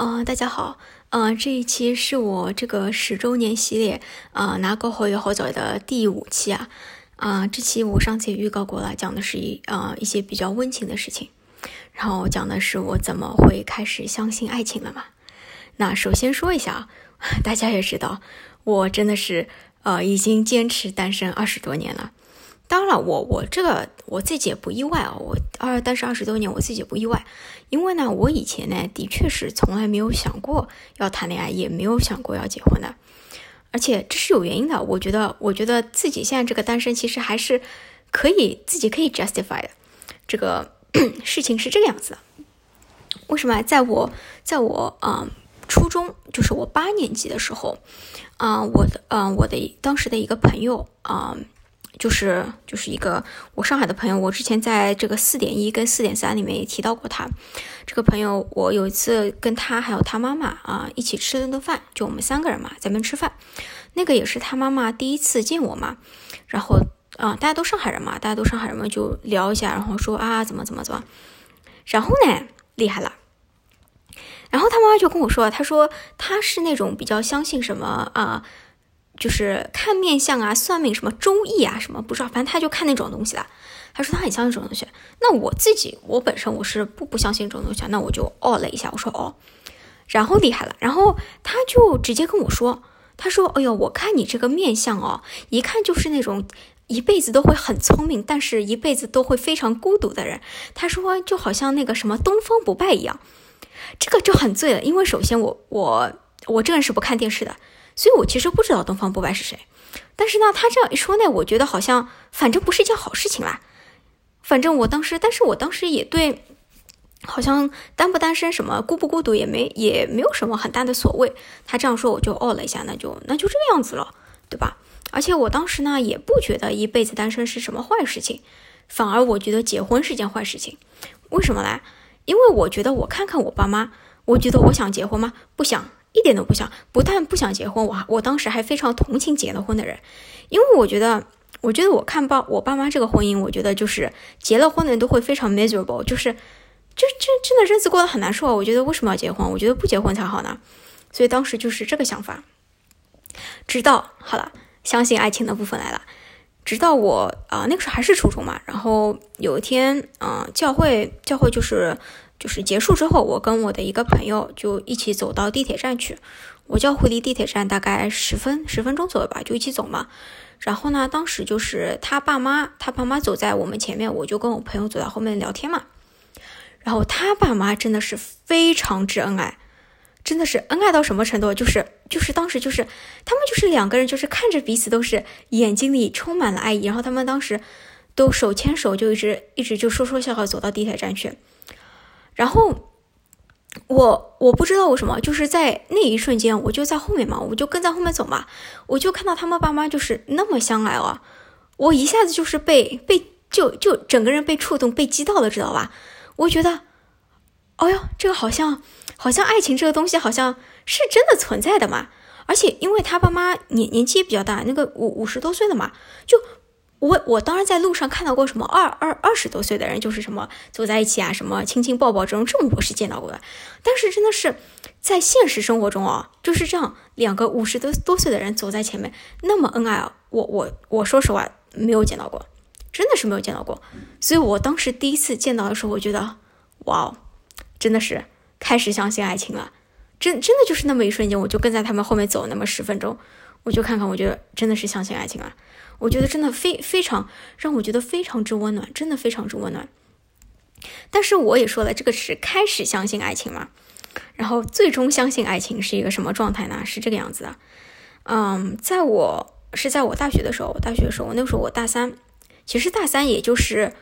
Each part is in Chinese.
嗯，大家好，嗯，这一期是我这个十周年系列，啊，拿高考也好走的第五期啊，啊，这期我上次也预告过了，讲的是一啊一些比较温情的事情，然后讲的是我怎么会开始相信爱情了嘛。那首先说一下啊，大家也知道，我真的是呃已经坚持单身二十多年了。当然了，我我这个我自己也不意外啊，我二单身二十多年，我自己也不意外，因为呢，我以前呢的确是从来没有想过要谈恋爱，也没有想过要结婚的，而且这是有原因的。我觉得，我觉得自己现在这个单身其实还是可以自己可以 justify 的。这个 事情是这个样子的，为什么？在我在我嗯初中，就是我八年级的时候，啊，我的嗯我的当时的一个朋友啊。就是就是一个我上海的朋友，我之前在这个四点一跟四点三里面也提到过他。这个朋友，我有一次跟他还有他妈妈啊一起吃了顿饭，就我们三个人嘛，在那边吃饭。那个也是他妈妈第一次见我嘛，然后啊，大家都上海人嘛，大家都上海人嘛，就聊一下，然后说啊怎么怎么怎么，然后呢厉害了，然后他妈妈就跟我说，他说他是那种比较相信什么啊。就是看面相啊，算命什么周易啊，什么不知道，反正他就看那种东西的。他说他很相信这种东西。那我自己，我本身我是不不相信这种东西，那我就哦了一下，我说哦，然后厉害了，然后他就直接跟我说，他说，哎呦，我看你这个面相哦，一看就是那种一辈子都会很聪明，但是一辈子都会非常孤独的人。他说就好像那个什么东方不败一样，这个就很醉了，因为首先我我我这个人是不看电视的。所以我其实不知道东方不败是谁，但是呢，他这样一说呢，我觉得好像反正不是一件好事情啦。反正我当时，但是我当时也对，好像单不单身什么孤不孤独也没也没有什么很大的所谓。他这样说我就哦了一下，那就那就这个样子了，对吧？而且我当时呢也不觉得一辈子单身是什么坏事情，反而我觉得结婚是件坏事情。为什么呢？因为我觉得我看看我爸妈，我觉得我想结婚吗？不想。一点都不想，不但不想结婚，我我当时还非常同情结了婚的人，因为我觉得，我觉得我看爸我爸妈这个婚姻，我觉得就是结了婚的人都会非常 miserable，就是，就真真的日子过得很难受啊。我觉得为什么要结婚？我觉得不结婚才好呢。所以当时就是这个想法。直到好了，相信爱情的部分来了。直到我啊，那个时候还是初中嘛，然后有一天，嗯，教会教会就是。就是结束之后，我跟我的一个朋友就一起走到地铁站去。我叫回离地铁站大概十分十分钟左右吧，就一起走嘛。然后呢，当时就是他爸妈，他爸妈走在我们前面，我就跟我朋友走在后面聊天嘛。然后他爸妈真的是非常之恩爱，真的是恩爱到什么程度？就是就是当时就是他们就是两个人，就是看着彼此都是眼睛里充满了爱意。然后他们当时都手牵手，就一直一直就说说笑笑走到地铁站去。然后我我不知道为什么，就是在那一瞬间，我就在后面嘛，我就跟在后面走嘛，我就看到他们爸妈就是那么相爱了，我一下子就是被被就就整个人被触动、被激到了，知道吧？我觉得，哦哟，这个好像好像爱情这个东西好像是真的存在的嘛，而且因为他爸妈年年纪也比较大，那个五五十多岁了嘛，就。我我当然在路上看到过什么二二二十多岁的人，就是什么走在一起啊，什么亲亲抱抱这种，这种我是见到过的。但是真的是在现实生活中啊，就是这样两个五十多多岁的人走在前面那么恩爱啊，我我我说实话没有见到过，真的是没有见到过。所以我当时第一次见到的时候，我觉得哇哦，真的是开始相信爱情了。真真的就是那么一瞬间，我就跟在他们后面走那么十分钟，我就看看，我觉得真的是相信爱情了。我觉得真的非非常让我觉得非常之温暖，真的非常之温暖。但是我也说了，这个是开始相信爱情嘛，然后最终相信爱情是一个什么状态呢？是这个样子的。嗯，在我是在我大学的时候，大学的时候，我那时候我大三，其实大三也就是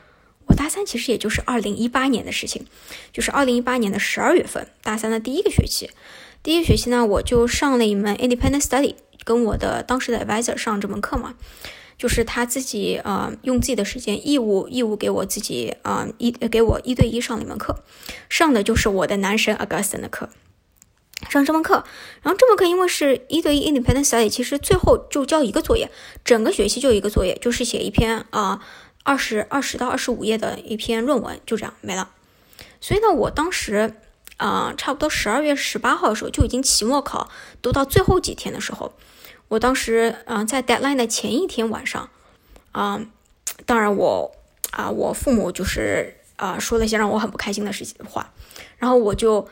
大三，其实也就是二零一八年的事情，就是二零一八年的十二月份，大三的第一个学期，第一个学期呢，我就上了一门 independent study，跟我的当时的 advisor 上这门课嘛。就是他自己呃用自己的时间义务义务给我自己啊一给我一对一上了一门课，上的就是我的男神 Augustine 的课，上这门课，然后这门课因为是一对一 independent study，其实最后就交一个作业，整个学期就一个作业，就是写一篇啊二十二十到二十五页的一篇论文，就这样没了。所以呢，我当时啊，差不多十二月十八号的时候就已经期末考读到最后几天的时候，我当时嗯在 deadline 的前一天晚上，啊，当然我啊我父母就是啊说了一些让我很不开心的事情话，然后我就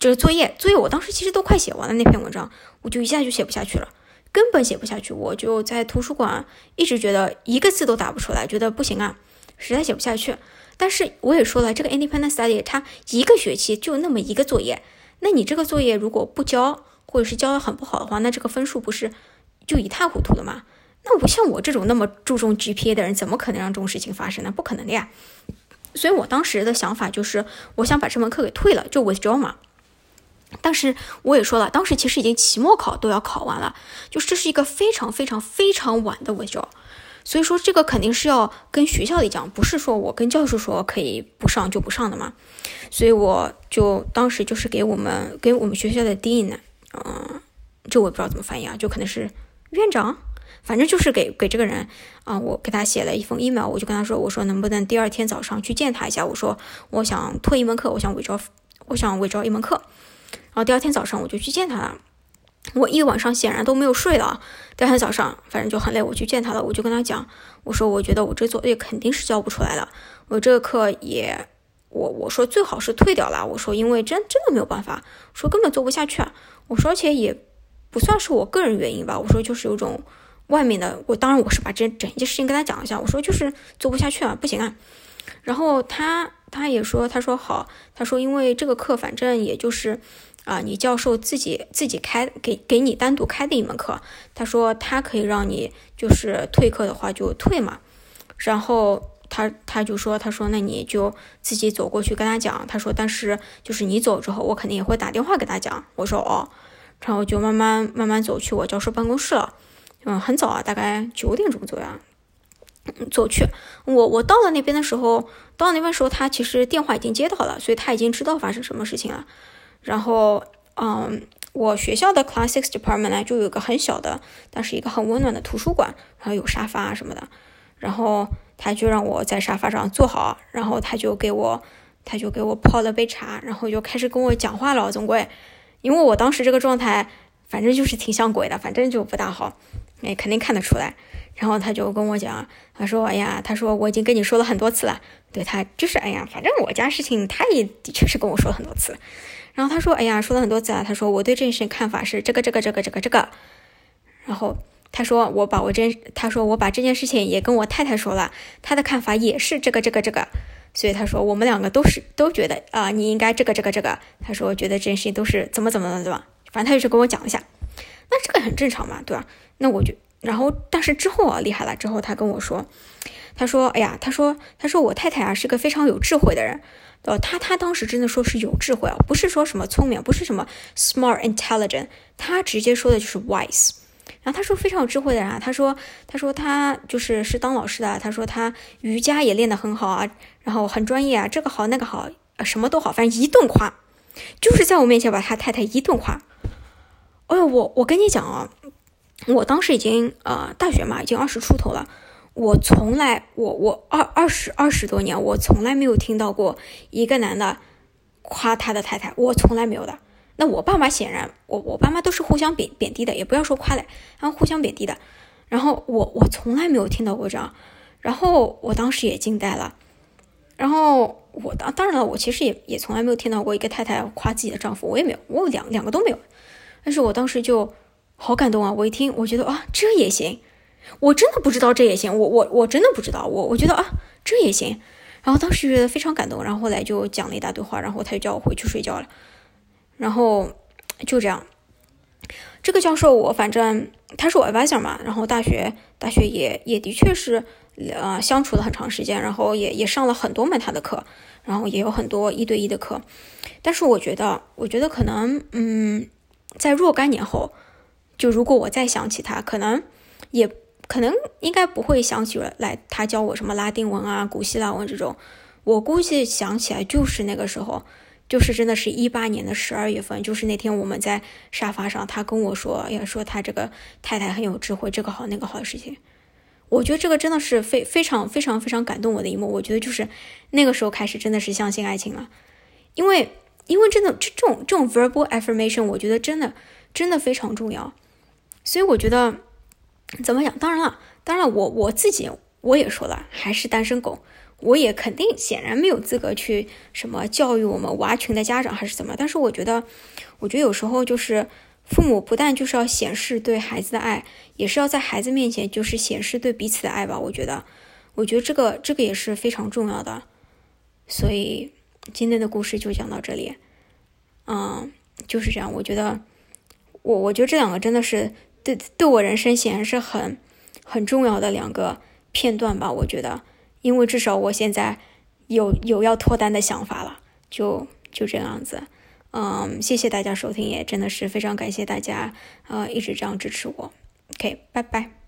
就是作业作业我当时其实都快写完了那篇文章，我就一下就写不下去了，根本写不下去，我就在图书馆一直觉得一个字都打不出来，觉得不行啊，实在写不下去。但是我也说了，这个 independent study 它一个学期就那么一个作业，那你这个作业如果不交，或者是交的很不好的话，那这个分数不是就一塌糊涂了吗？那我像我这种那么注重 GPA 的人，怎么可能让这种事情发生呢？不可能的呀。所以我当时的想法就是，我想把这门课给退了，就 withdraw 嘛。但是我也说了，当时其实已经期末考都要考完了，就是这是一个非常非常非常晚的伪造。所以说这个肯定是要跟学校里讲，不是说我跟教授说可以不上就不上的嘛。所以我就当时就是给我们给我们学校的 dean，嗯，这我也不知道怎么翻译啊，就可能是院长，反正就是给给这个人啊，我给他写了一封 email，我就跟他说，我说能不能第二天早上去见他一下，我说我想退一门课，我想伪造，我想伪造一门课，然后第二天早上我就去见他了。我一晚上显然都没有睡了，第二天早上反正就很累，我去见他了，我就跟他讲，我说我觉得我这作业肯定是交不出来了，我这个课也，我我说最好是退掉了，我说因为真真的没有办法，说根本做不下去啊，我说而且也不算是我个人原因吧，我说就是有种外面的，我当然我是把这整一件事情跟他讲一下，我说就是做不下去啊，不行啊，然后他他也说，他说好，他说因为这个课反正也就是。啊，你教授自己自己开给给你单独开的一门课，他说他可以让你就是退课的话就退嘛，然后他他就说他说那你就自己走过去跟他讲，他说但是就是你走之后我肯定也会打电话给他讲，我说哦，然后就慢慢慢慢走去我教授办公室了，嗯，很早啊，大概九点钟左右，走去。我我到了那边的时候，到那边时候他其实电话已经接到了，所以他已经知道发生什么事情了。然后，嗯，我学校的 Classics Department 呢，就有个很小的，但是一个很温暖的图书馆，然后有沙发什么的。然后他就让我在沙发上坐好，然后他就给我，他就给我泡了杯茶，然后就开始跟我讲话了。总归，因为我当时这个状态，反正就是挺像鬼的，反正就不大好，哎，肯定看得出来。然后他就跟我讲，他说：“哎呀，他说我已经跟你说了很多次了，对他就是，哎呀，反正我家事情他也的确是跟我说了很多次。”然后他说：“哎呀，说了很多次啊。”他说：“我对这件事情看法是这个、这个、这个、这个、这个。”然后他说：“我把我这……他说我把这件事情也跟我太太说了，他的看法也是这个、这个、这个。所以他说我们两个都是都觉得啊，你应该这个、这个、这个。他说觉得这件事情都是怎么怎么的，对吧？反正他就是跟我讲一下。那这个很正常嘛，对吧？那我就然后，但是之后啊，厉害了。之后他跟我说，他说：‘哎呀，他说他说我太太啊是个非常有智慧的人。’”呃，他他当时真的说是有智慧啊，不是说什么聪明，不是什么 smart intelligent，他直接说的就是 wise。然后他说非常有智慧的人啊，他说他说他就是是当老师的，他说他瑜伽也练得很好啊，然后很专业啊，这个好那个好，什么都好，反正一顿夸，就是在我面前把他太太一顿夸。哎呦，我我跟你讲啊，我当时已经呃大学嘛，已经二十出头了。我从来，我我二二十二十多年，我从来没有听到过一个男的夸他的太太，我从来没有的。那我爸妈显然，我我爸妈都是互相贬贬低的，也不要说夸嘞，然后互相贬低的。然后我我从来没有听到过这样，然后我当时也惊呆了。然后我当当然了，我其实也也从来没有听到过一个太太夸自己的丈夫，我也没有，我两两个都没有。但是我当时就好感动啊！我一听，我觉得啊，这也行。我真的不知道这也行，我我我真的不知道，我我觉得啊这也行，然后当时觉得非常感动，然后后来就讲了一大堆话，然后他就叫我回去睡觉了，然后就这样，这个教授我反正他是我 advisor 嘛，然后大学大学也也的确是呃相处了很长时间，然后也也上了很多门他的课，然后也有很多一对一的课，但是我觉得我觉得可能嗯在若干年后，就如果我再想起他，可能也。可能应该不会想起来，他教我什么拉丁文啊、古希腊文这种。我估计想起来就是那个时候，就是真的是一八年的十二月份，就是那天我们在沙发上，他跟我说，要说他这个太太很有智慧，这个好那个好的事情。我觉得这个真的是非非常非常非常感动我的一幕。我觉得就是那个时候开始，真的是相信爱情了，因为因为真的这这种这种 verbal affirmation，我觉得真的真的非常重要。所以我觉得怎么讲？当然了，当然我我自己我也说了，还是单身狗，我也肯定显然没有资格去什么教育我们娃群的家长还是怎么。但是我觉得，我觉得有时候就是父母不但就是要显示对孩子的爱，也是要在孩子面前就是显示对彼此的爱吧。我觉得，我觉得这个这个也是非常重要的。所以。今天的故事就讲到这里，嗯，就是这样。我觉得，我我觉得这两个真的是对对我人生显然是很很重要的两个片段吧。我觉得，因为至少我现在有有要脱单的想法了，就就这样子。嗯，谢谢大家收听，也真的是非常感谢大家，呃，一直这样支持我。OK，拜拜。